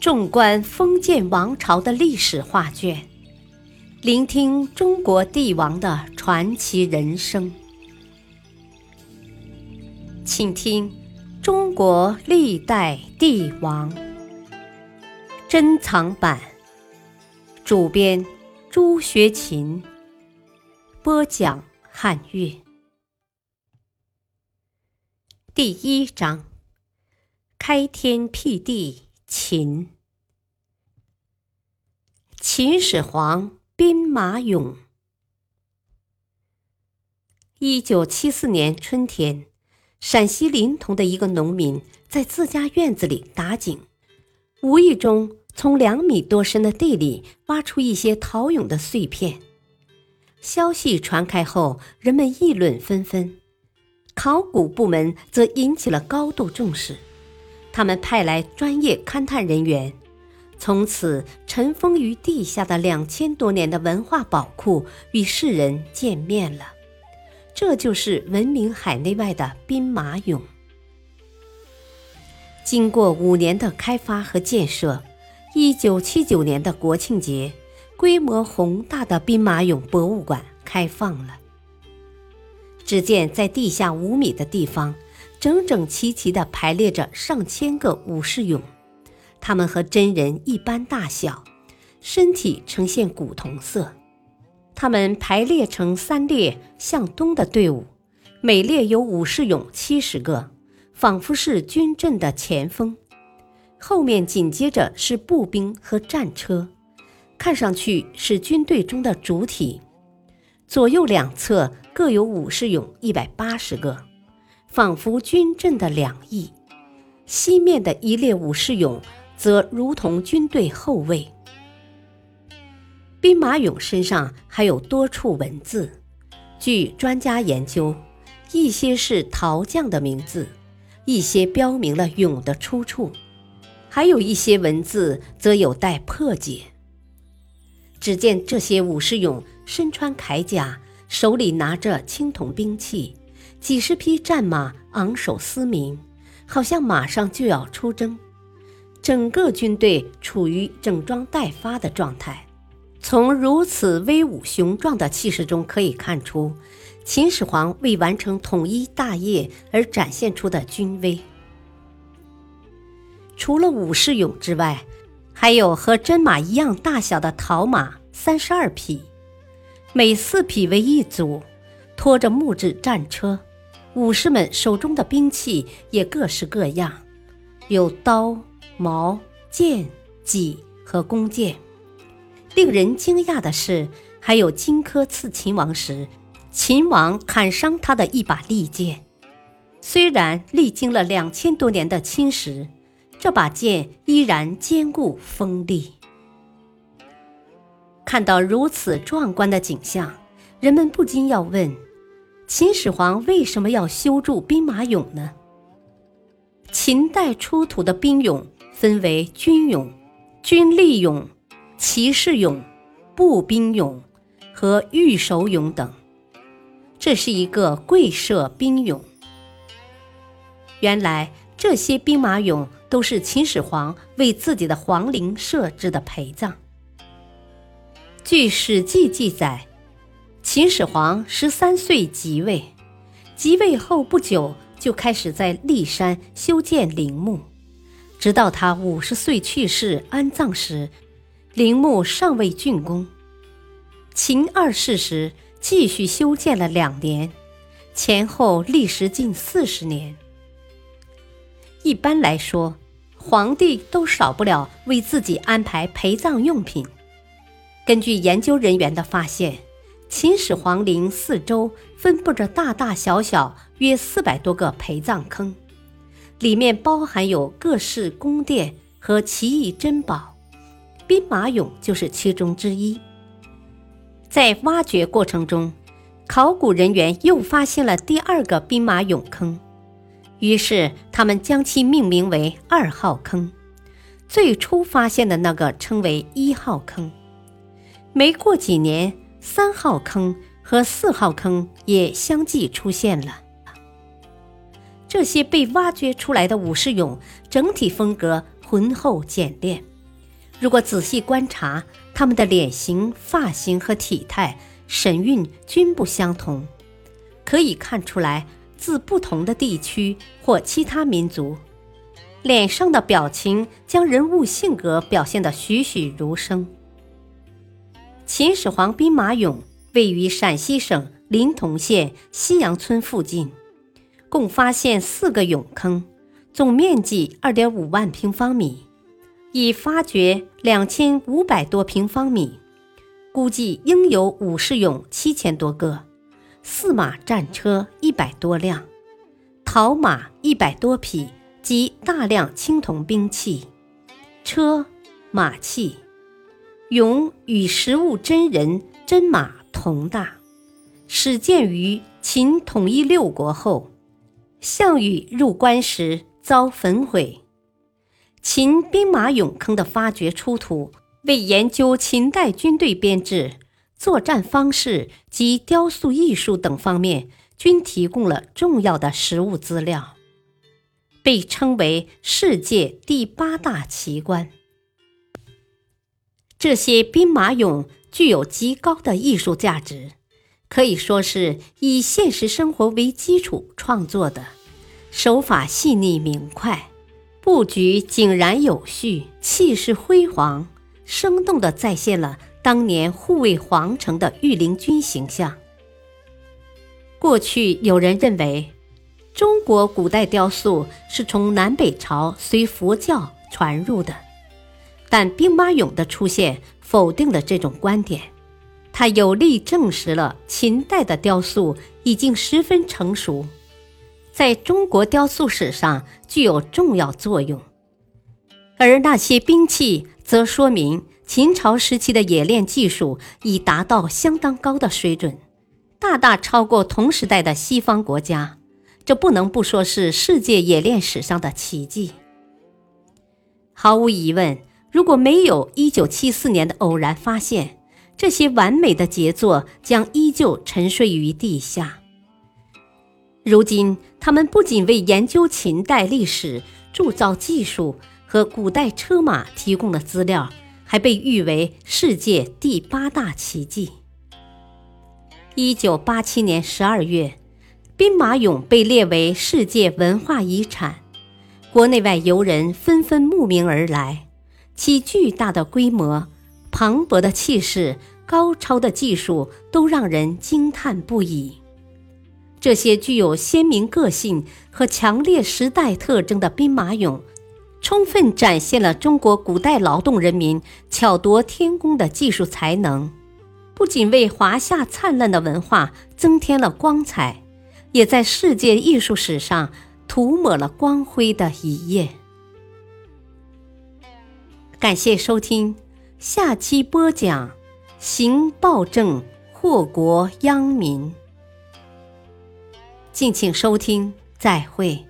纵观封建王朝的历史画卷，聆听中国帝王的传奇人生，请听《中国历代帝王》珍藏版，主编朱学勤，播讲汉乐，第一章：开天辟地。秦，秦始皇兵马俑。一九七四年春天，陕西临潼的一个农民在自家院子里打井，无意中从两米多深的地里挖出一些陶俑的碎片。消息传开后，人们议论纷纷，考古部门则引起了高度重视。他们派来专业勘探人员，从此尘封于地下的两千多年的文化宝库与世人见面了。这就是闻名海内外的兵马俑。经过五年的开发和建设，一九七九年的国庆节，规模宏大的兵马俑博物馆开放了。只见在地下五米的地方。整整齐齐地排列着上千个武士俑，他们和真人一般大小，身体呈现古铜色。他们排列成三列向东的队伍，每列有武士俑七十个，仿佛是军阵的前锋。后面紧接着是步兵和战车，看上去是军队中的主体。左右两侧各有武士俑一百八十个。仿佛军阵的两翼，西面的一列武士俑则如同军队后卫。兵马俑身上还有多处文字，据专家研究，一些是陶匠的名字，一些标明了俑的出处，还有一些文字则有待破解。只见这些武士俑身穿铠甲，手里拿着青铜兵器。几十匹战马昂首嘶鸣，好像马上就要出征。整个军队处于整装待发的状态。从如此威武雄壮的气势中可以看出，秦始皇为完成统一大业而展现出的军威。除了武士俑之外，还有和真马一样大小的陶马三十二匹，每四匹为一组，拖着木质战车。武士们手中的兵器也各式各样，有刀、矛、剑、戟和弓箭。令人惊讶的是，还有荆轲刺秦王时，秦王砍伤他的一把利剑。虽然历经了两千多年的侵蚀，这把剑依然坚固锋利。看到如此壮观的景象，人们不禁要问。秦始皇为什么要修筑兵马俑呢？秦代出土的兵俑分为军俑、军力俑、骑士俑、步兵俑和御守俑等。这是一个贵社兵俑。原来这些兵马俑都是秦始皇为自己的皇陵设置的陪葬。据《史记》记载。秦始皇十三岁即位，即位后不久就开始在骊山修建陵墓，直到他五十岁去世安葬时，陵墓尚未竣工。秦二世时继续修建了两年，前后历时近四十年。一般来说，皇帝都少不了为自己安排陪葬用品。根据研究人员的发现。秦始皇陵四周分布着大大小小约四百多个陪葬坑，里面包含有各式宫殿和奇异珍宝，兵马俑就是其中之一。在挖掘过程中，考古人员又发现了第二个兵马俑坑，于是他们将其命名为二号坑，最初发现的那个称为一号坑。没过几年。三号坑和四号坑也相继出现了。这些被挖掘出来的武士俑整体风格浑厚简练。如果仔细观察，他们的脸型、发型和体态、神韵均不相同，可以看出来自不同的地区或其他民族。脸上的表情将人物性格表现得栩栩如生。秦始皇兵马俑位于陕西省临潼县西阳村附近，共发现四个俑坑，总面积二点五万平方米。已发掘两千五百多平方米，估计应有武士俑七千多个，驷马战车一百多辆，陶马一百多匹及大量青铜兵器、车马器。俑与实物真人真马同大，始建于秦统一六国后，项羽入关时遭焚毁。秦兵马俑坑的发掘出土，为研究秦代军队编制、作战方式及雕塑艺术等方面，均提供了重要的实物资料，被称为世界第八大奇观。这些兵马俑具有极高的艺术价值，可以说是以现实生活为基础创作的，手法细腻明快。布局井然有序，气势辉煌，生动地再现了当年护卫皇城的御林军形象。过去有人认为，中国古代雕塑是从南北朝随佛教传入的，但兵马俑的出现否定了这种观点，它有力证实了秦代的雕塑已经十分成熟。在中国雕塑史上具有重要作用，而那些兵器则说明秦朝时期的冶炼技术已达到相当高的水准，大大超过同时代的西方国家。这不能不说是世界冶炼史上的奇迹。毫无疑问，如果没有1974年的偶然发现，这些完美的杰作将依旧沉睡于地下。如今，他们不仅为研究秦代历史、铸造技术和古代车马提供了资料，还被誉为世界第八大奇迹。一九八七年十二月，兵马俑被列为世界文化遗产，国内外游人纷纷慕名而来，其巨大的规模、磅礴的气势、高超的技术都让人惊叹不已。这些具有鲜明个性和强烈时代特征的兵马俑，充分展现了中国古代劳动人民巧夺天工的技术才能，不仅为华夏灿烂的文化增添了光彩，也在世界艺术史上涂抹了光辉的一页。感谢收听，下期播讲：行暴政，祸国殃民。敬请收听，再会。